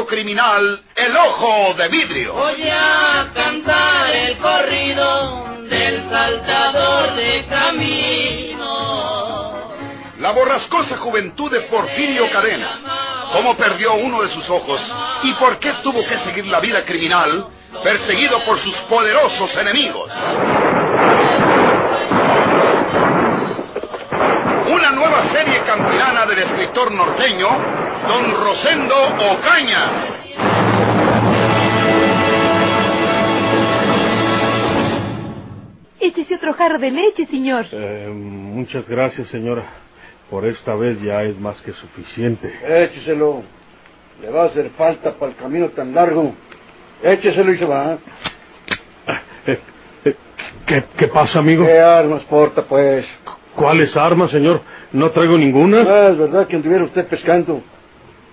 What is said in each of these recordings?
criminal el ojo de vidrio? Voy a cantar el corrido del saltador de camino. La borrascosa juventud de Porfirio Cadena. ¿Cómo perdió uno de sus ojos? ¿Y por qué tuvo que seguir la vida criminal perseguido por sus poderosos enemigos? Campilana del escritor norteño, don Rosendo Ocaña. Échese otro jarro de leche, señor. Eh, muchas gracias, señora. Por esta vez ya es más que suficiente. Écheselo. Le va a hacer falta para el camino tan largo. Écheselo y se va. Eh, eh, ¿qué, ¿Qué pasa, amigo? ¿Qué armas porta, pues? ¿Cuáles armas, señor? No traigo ninguna. Ah, es verdad que anduviera usted pescando.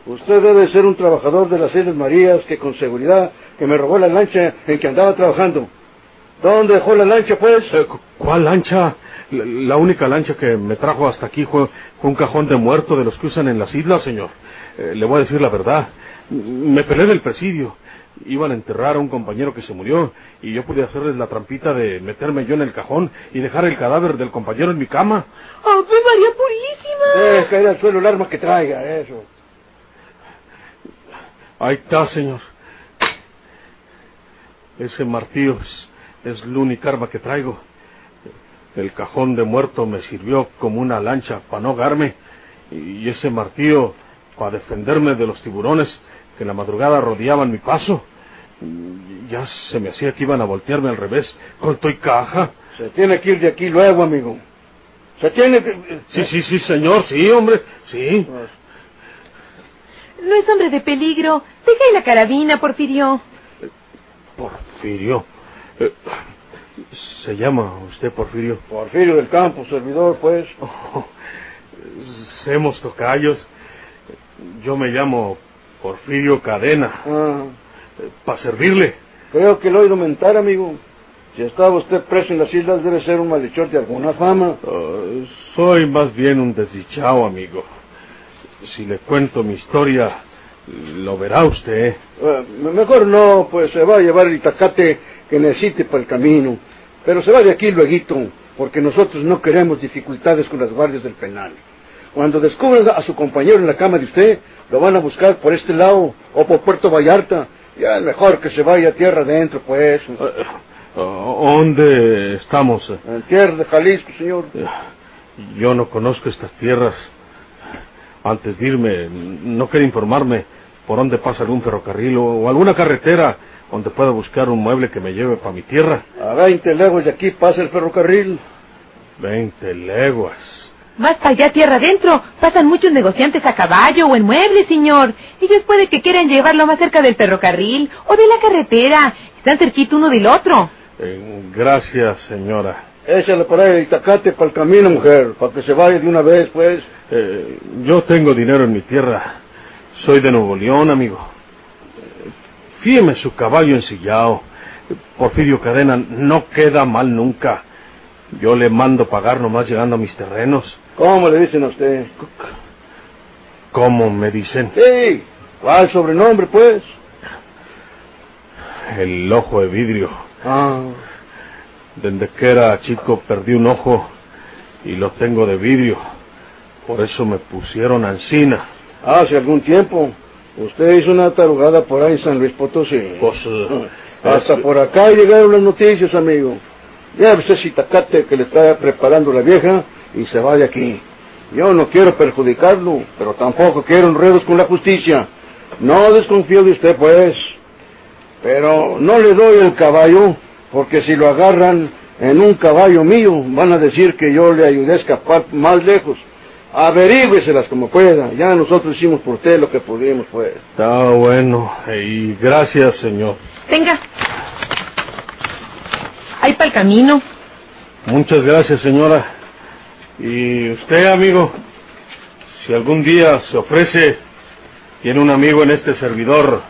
Usted debe ser un trabajador de las Islas Marías que con seguridad que me robó la lancha en que andaba trabajando. ¿Dónde dejó la lancha, pues? Eh, cu- ¿Cuál lancha? La, la única lancha que me trajo hasta aquí fue, fue un cajón de muerto de los que usan en las islas, señor. Eh, le voy a decir la verdad. Me pelé del presidio. Iban a enterrar a un compañero que se murió y yo pude hacerles la trampita de meterme yo en el cajón y dejar el cadáver del compañero en mi cama. ¡Ave María Purísima! Deja caer al suelo el arma que traiga, eso. Ahí está, señor. Ese martillo es, es la única arma que traigo. El cajón de muerto me sirvió como una lancha para no ahogarme. Y ese martillo para defenderme de los tiburones que en la madrugada rodeaban mi paso. Ya se me hacía que iban a voltearme al revés con toy caja. Se tiene que ir de aquí luego, amigo. Se tiene que... Sí, sí, sí, señor, sí, hombre, sí. No es hombre de peligro. Deja ahí la carabina, Porfirio. Porfirio. Eh, ¿Se llama usted Porfirio? Porfirio del Campo, servidor, pues. Oh, Semos tocayos. Yo me llamo Porfirio Cadena. Ah, Para servirle. creo que lo he oído mentar, amigo. Si estaba usted preso en las islas, debe ser un malhechor de alguna fama. Ah, soy más bien un desdichado, amigo. Si le cuento mi historia, lo verá usted. Eh, mejor no, pues se va a llevar el itacate que necesite para el camino. Pero se va de aquí luego, porque nosotros no queremos dificultades con las guardias del penal. Cuando descubran a su compañero en la cama de usted, lo van a buscar por este lado o por Puerto Vallarta. Ya es mejor que se vaya a tierra adentro, pues. Ah, ¿Dónde estamos? En tierra de Jalisco, señor. Yo no conozco estas tierras. Antes de irme, no quería informarme por dónde pasa algún ferrocarril o, alguna carretera donde pueda buscar un mueble que me lleve para mi tierra. A 20 leguas de aquí pasa el ferrocarril. Veinte leguas. Más para allá, tierra adentro. Pasan muchos negociantes a caballo o en muebles, señor. Ellos puede que quieran llevarlo más cerca del ferrocarril o de la carretera. Están cerquita uno del otro. Eh, gracias, señora. Échale por ahí el itacate para el camino, mujer, para que se vaya de una vez, pues. Eh, yo tengo dinero en mi tierra. Soy de Nuevo León, amigo. Fíeme su caballo ensillado. Porfirio Cadena no queda mal nunca. Yo le mando pagar nomás llegando a mis terrenos. ¿Cómo le dicen a usted? ¿Cómo me dicen? Sí, ¿cuál sobrenombre, pues? El ojo de vidrio. Ah, Desde que era chico perdí un ojo y lo tengo de vidrio. Por eso me pusieron ancina. hace algún tiempo. Usted hizo una tarugada por ahí en San Luis Potosí. Pues, eh, Hasta es- por acá llegaron las noticias, amigo. Ya ese citacate que le está preparando la vieja y se va de aquí. Yo no quiero perjudicarlo, pero tampoco quiero enredos con la justicia. No desconfío de usted, pues. Pero no le doy el caballo, porque si lo agarran en un caballo mío, van a decir que yo le ayudé a escapar más lejos. Averígüeselas como pueda. Ya nosotros hicimos por usted lo que pudimos, pues. Está bueno. Y gracias, señor. Venga. Ahí para el camino. Muchas gracias, señora. Y usted, amigo, si algún día se ofrece, tiene un amigo en este servidor,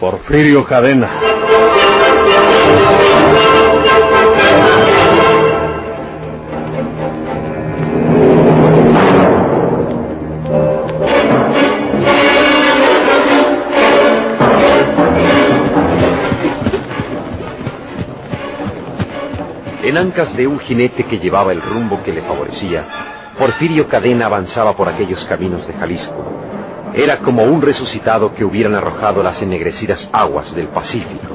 Porfirio Cadena. En ancas de un jinete que llevaba el rumbo que le favorecía, Porfirio Cadena avanzaba por aquellos caminos de Jalisco. Era como un resucitado que hubieran arrojado las ennegrecidas aguas del Pacífico.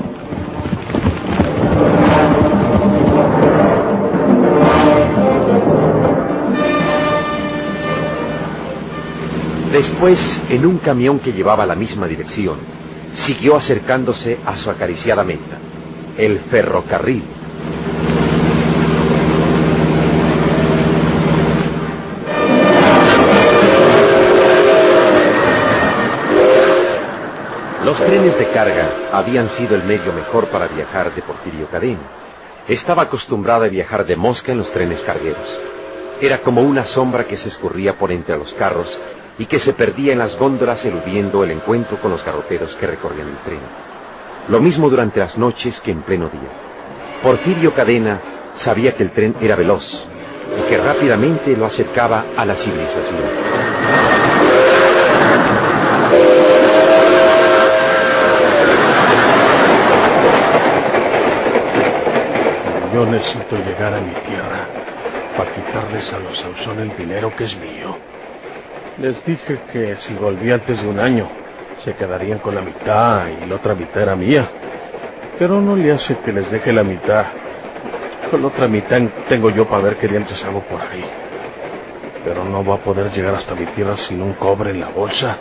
Después, en un camión que llevaba la misma dirección, siguió acercándose a su acariciada meta, el ferrocarril. Los trenes de carga habían sido el medio mejor para viajar de Porfirio Cadena. Estaba acostumbrada a viajar de mosca en los trenes cargueros. Era como una sombra que se escurría por entre los carros y que se perdía en las góndolas eludiendo el encuentro con los garroteros que recorrían el tren. Lo mismo durante las noches que en pleno día. Porfirio Cadena sabía que el tren era veloz y que rápidamente lo acercaba a la civilización. Yo necesito llegar a mi tierra para quitarles a los Sauzón el dinero que es mío. Les dije que si volví antes de un año, se quedarían con la mitad y la otra mitad era mía. Pero no le hace que les deje la mitad. Con la otra mitad tengo yo para ver qué dientes hago por ahí. Pero no va a poder llegar hasta mi tierra sin un cobre en la bolsa.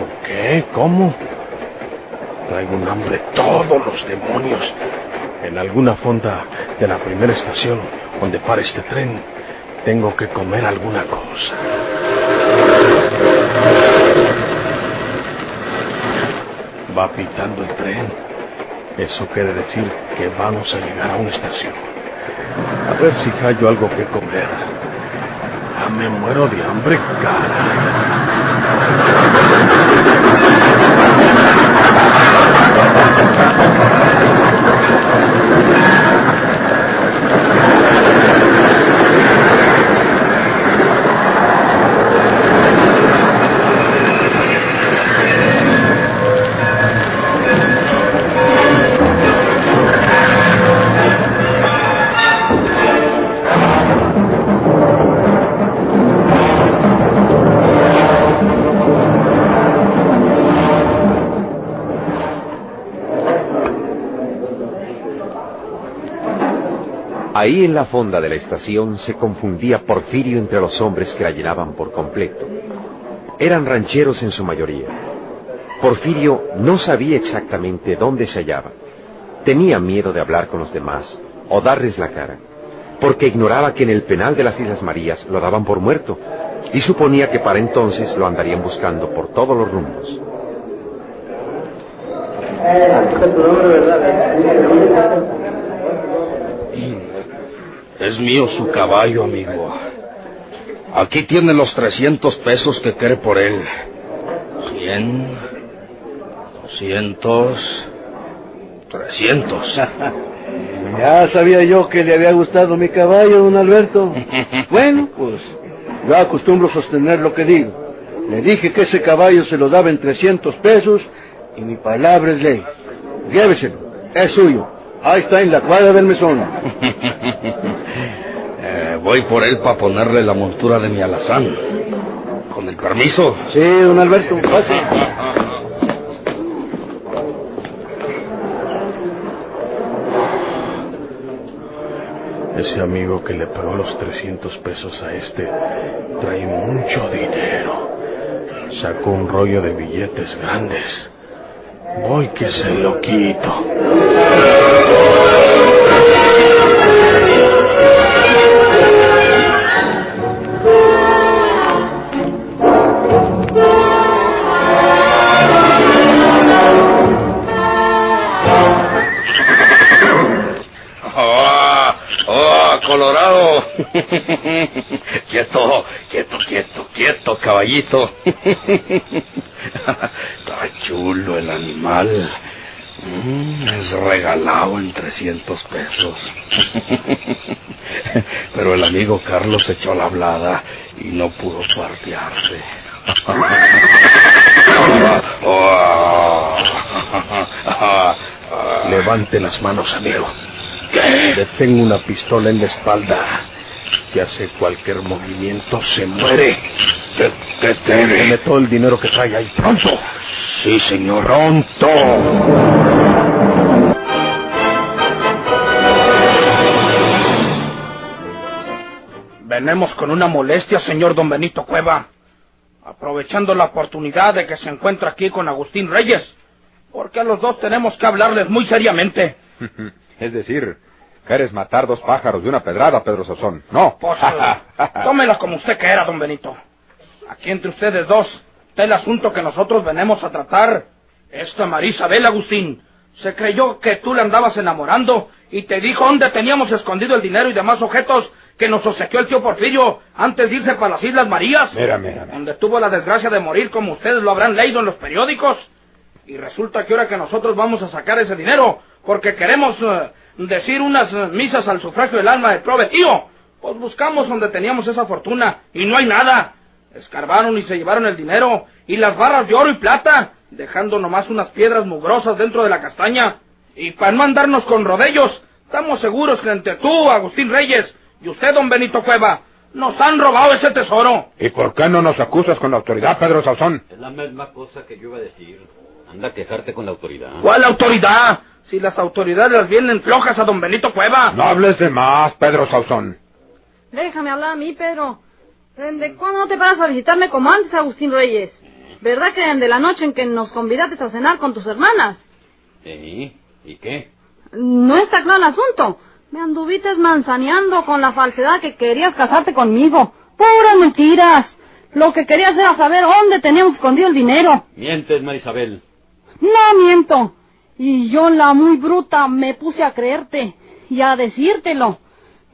¿Por qué? ¿Cómo? Traigo un hambre todos los demonios. En alguna fonda de la primera estación donde para este tren, tengo que comer alguna cosa. Va pitando el tren. Eso quiere decir que vamos a llegar a una estación. A ver si hallo algo que comer. Ya me muero de hambre, Ahí en la fonda de la estación se confundía Porfirio entre los hombres que la llenaban por completo. Eran rancheros en su mayoría. Porfirio no sabía exactamente dónde se hallaba. Tenía miedo de hablar con los demás o darles la cara, porque ignoraba que en el penal de las Islas Marías lo daban por muerto y suponía que para entonces lo andarían buscando por todos los rumbos. Es mío su caballo, amigo. Aquí tiene los 300 pesos que quiere por él. 100, 200, 300. ya sabía yo que le había gustado mi caballo, don Alberto. bueno, pues yo acostumbro sostener lo que digo. Le dije que ese caballo se lo daba en 300 pesos y mi palabra es ley. Lléveselo, es suyo. Ahí está en la cuadra del mesón. Eh, voy por él para ponerle la montura de mi alazán. Con el permiso. Sí, don Alberto, pase. Ese amigo que le pagó los 300 pesos a este trae mucho dinero. Sacó un rollo de billetes grandes. Voy que se lo quito. ¡Oh, oh, Colorado! quieto, quieto, quieto, quieto, caballito. Chulo el animal. Mm, es regalado en 300 pesos. Pero el amigo Carlos echó la hablada y no pudo partearse. Levante las manos, amigo. Le tengo una pistola en la espalda. Si hace cualquier movimiento, se muere. Deme todo el dinero que trae ahí. Pronto. Sí, señor. Pronto. Venemos con una molestia, señor don Benito Cueva. Aprovechando la oportunidad de que se encuentra aquí con Agustín Reyes. Porque a los dos tenemos que hablarles muy seriamente. Es decir, quieres matar dos pájaros de una pedrada, Pedro Sazón. No. Pues, tómela como usted quiera, don Benito. Aquí entre ustedes dos el asunto que nosotros venimos a tratar. Esta Marisabel Agustín se creyó que tú le andabas enamorando y te dijo dónde teníamos escondido el dinero y demás objetos que nos obsequió el tío Porfirio antes de irse para las Islas Marías. Mira, mira, mira. Donde tuvo la desgracia de morir como ustedes lo habrán leído en los periódicos. Y resulta que ahora que nosotros vamos a sacar ese dinero porque queremos eh, decir unas eh, misas al sufragio del alma del prometido, pues buscamos donde teníamos esa fortuna y no hay nada. Escarbaron y se llevaron el dinero y las barras de oro y plata, dejando nomás unas piedras mugrosas dentro de la castaña. Y para no andarnos con rodellos, estamos seguros que entre tú, Agustín Reyes, y usted, don Benito Cueva, nos han robado ese tesoro. ¿Y por qué no nos acusas con la autoridad, Pedro Salzón? Es la misma cosa que yo iba a decir. Anda a quejarte con la autoridad. ¿Cuál autoridad? Si las autoridades las vienen flojas a don Benito Cueva. No hables de más, Pedro Salzón. Déjame hablar a mí, Pedro. ¿De cuándo no te paras a visitarme como antes, Agustín Reyes? ¿Verdad que de la noche en que nos convidaste a cenar con tus hermanas? ¿Sí? ¿Y qué? No está claro el asunto. Me anduvites manzaneando con la falsedad que querías casarte conmigo. Puras mentiras. Lo que querías era saber dónde teníamos escondido el dinero. Mientes, Marisabel. No miento. Y yo, la muy bruta, me puse a creerte y a decírtelo.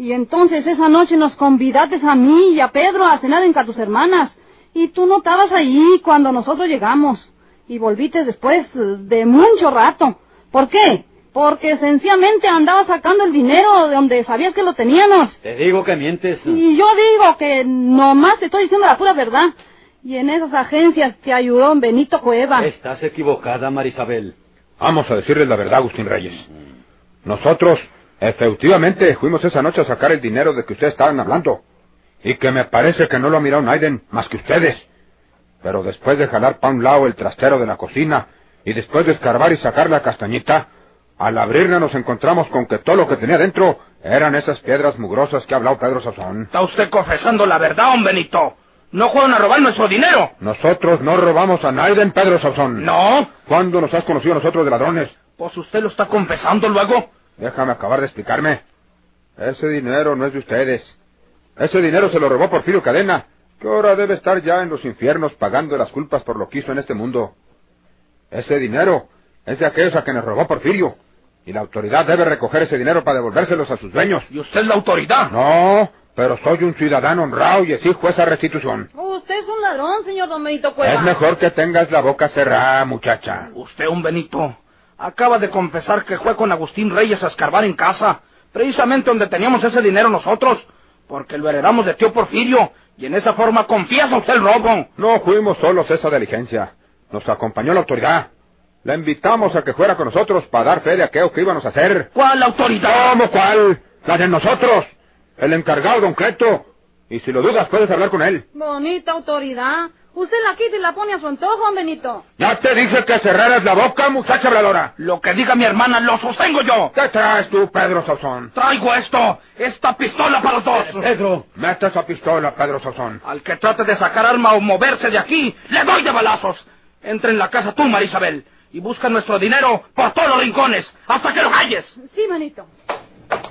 Y entonces esa noche nos convidaste a mí y a Pedro a cenar en tus hermanas. Y tú no estabas allí cuando nosotros llegamos. Y volviste después de mucho rato. ¿Por qué? Porque sencillamente andabas sacando el dinero de donde sabías que lo teníamos. Te digo que mientes. Y yo digo que nomás te estoy diciendo la pura verdad. Y en esas agencias te ayudó don Benito Cueva. Estás equivocada, Marisabel. Vamos a decirles la verdad, Agustín Reyes. Nosotros, efectivamente, fuimos esa noche a sacar el dinero de que ustedes estaban hablando. Y que me parece que no lo ha mirado Naiden más que ustedes. Pero después de jalar para un lado el trastero de la cocina y después de escarbar y sacar la castañita, al abrirla nos encontramos con que todo lo que tenía dentro eran esas piedras mugrosas que ha hablado Pedro Sazón. Está usted confesando la verdad, don Benito. No juegan a robar nuestro dinero. Nosotros no robamos a Naiden, Pedro Sazón. No. ¿Cuándo nos has conocido a nosotros de ladrones? Pues usted lo está confesando luego. Déjame acabar de explicarme. Ese dinero no es de ustedes. Ese dinero se lo robó Porfirio Cadena, que ahora debe estar ya en los infiernos pagando las culpas por lo que hizo en este mundo. Ese dinero es de aquellos a quienes robó Porfirio. Y la autoridad debe recoger ese dinero para devolvérselos a sus dueños. ¿Y usted es la autoridad? No, pero soy un ciudadano honrado y exijo esa restitución. Usted es un ladrón, señor Don Benito Cueva. Es mejor que tengas la boca cerrada, muchacha. Usted, un Benito, acaba de confesar que fue con Agustín Reyes a escarbar en casa, precisamente donde teníamos ese dinero nosotros, porque lo heredamos de tío Porfirio, y en esa forma confiesa usted el robo. No fuimos solos esa diligencia. Nos acompañó la autoridad. La invitamos a que fuera con nosotros para dar fe de aquello que íbamos a hacer. ¿Cuál autoridad? ¿Cómo cuál? La de nosotros. El encargado, don Cleto. Y si lo dudas, puedes hablar con él. Bonita autoridad. Usted la quita y la pone a su antojo, don Benito. Ya te dije que cerraras la boca, muchacha habladora. Lo que diga mi hermana lo sostengo yo. ¿Qué traes tú, Pedro Sazón? Traigo esto, esta pistola para los dos. Pedro. Mete esa pistola, Pedro Sazón. Al que trate de sacar arma o moverse de aquí, le doy de balazos. Entra en la casa tú, Marisabel, y busca nuestro dinero por todos los rincones, hasta que lo halles. Sí, Benito.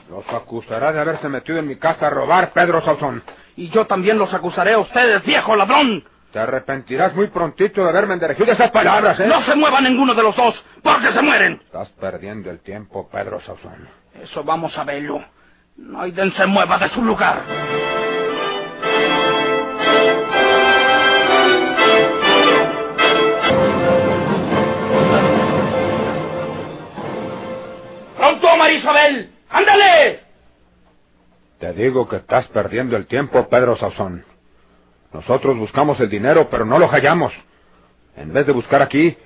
Los acusará de haberse metido en mi casa a robar, Pedro Salzón. Y yo también los acusaré a ustedes, viejo ladrón. Te arrepentirás muy prontito de haberme endirigido esas palabras, ¿eh? No se mueva ninguno de los dos, porque se mueren. Estás perdiendo el tiempo, Pedro Salzón. Eso vamos a verlo. Naiden se mueva de su lugar. ¡Pronto, Marisabel! ¡Ándale! Te digo que estás perdiendo el tiempo, Pedro Salzón. Nosotros buscamos el dinero, pero no lo hallamos. En vez de buscar aquí,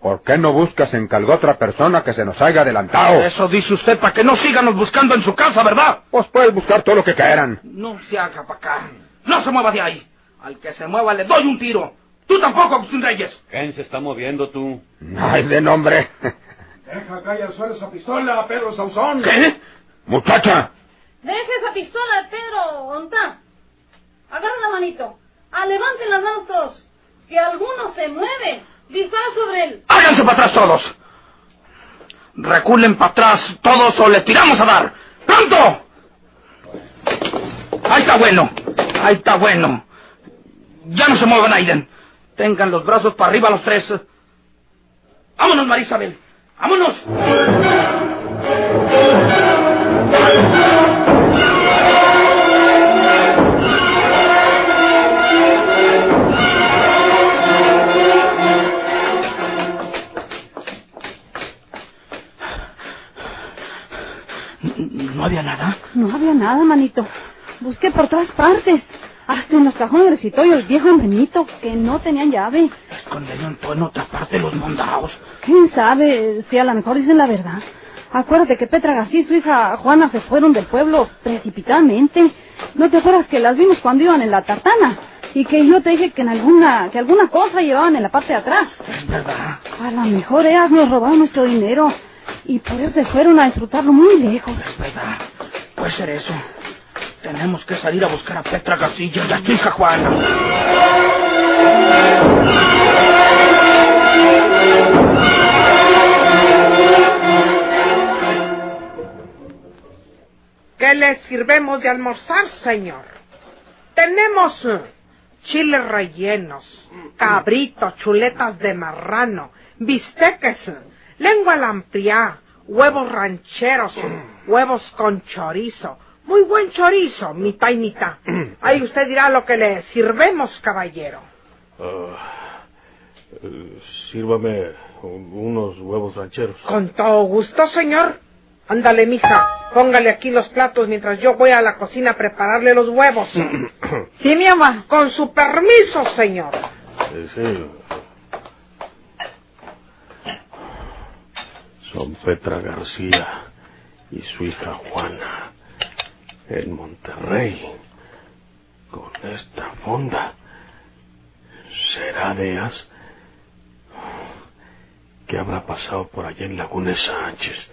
¿Por qué no buscas en calgo otra persona que se nos haya adelantado? Eso dice usted para que no síganos buscando en su casa, ¿verdad? Pues puedes buscar todo lo que quieran. No se haga para acá. No se mueva de ahí. Al que se mueva le doy un tiro. Tú tampoco, Agustín Reyes. ¿Quién se está moviendo tú? Ay, de nombre. Deja caer al suelo esa pistola, Pedro Sauzón. ¿Qué? Muchacha. Deje esa pistola, Pedro. ¿Onta? Agarra la manito. Ah, levanten las manos todos. Si alguno se mueve, dispara sobre él. ¡Háganse para atrás todos! Reculen para atrás todos o les tiramos a dar. ¡Pronto! Ahí está bueno. Ahí está bueno. Ya no se muevan, Aiden. Tengan los brazos para arriba los tres. Vámonos, Marisabel. Vámonos. ¿No había nada? No había nada, manito. Busqué por todas partes. Hasta en los cajones del escritorio el viejo Benito, que no tenían llave. Esconderían todo en otra parte los mondados. ¿Quién sabe si a lo mejor dicen la verdad? Acuérdate que Petra García y su hija Juana se fueron del pueblo precipitadamente. ¿No te acuerdas que las vimos cuando iban en la tartana? Y que yo te dije que en alguna, que alguna cosa llevaban en la parte de atrás. Es verdad. A lo mejor ellas nos robaron nuestro dinero. Y por eso se fueron a disfrutarlo muy lejos. Es verdad. Puede ser eso. Tenemos que salir a buscar a Petra García y a su hija Juana. ¿Qué le sirvemos de almorzar, señor? Tenemos eh, chiles rellenos, cabritos, chuletas de marrano, bisteques, eh, lengua lampriá, huevos rancheros, eh, huevos con chorizo. Muy buen chorizo, mitad y mitad. Ahí usted dirá lo que le sirvemos, caballero. Ah, eh, sírvame un- unos huevos rancheros. Con todo gusto, señor. Ándale, mija, póngale aquí los platos mientras yo voy a la cocina a prepararle los huevos. Sí, mi mamá. Con su permiso, señor. Sí, sí. Son Petra García y su hija Juana en Monterrey con esta fonda. ¿Será de ellas? ¿Qué habrá pasado por allá en Laguna Sánchez?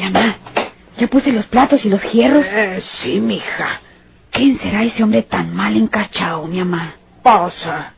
Mamá, ya puse los platos y los hierros. Eh, sí, mija. ¿Quién será ese hombre tan mal encachado, mi mamá? Eh,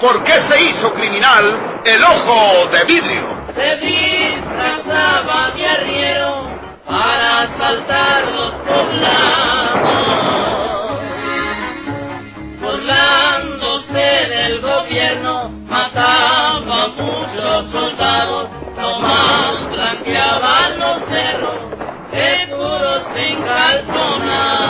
¿Por qué se hizo criminal el ojo de vidrio? Se disfrazaba de arriero para asaltar los poblados, burlándose del gobierno, mataba a muchos soldados, nomás blanqueaban los cerros, seguros sin calzonar.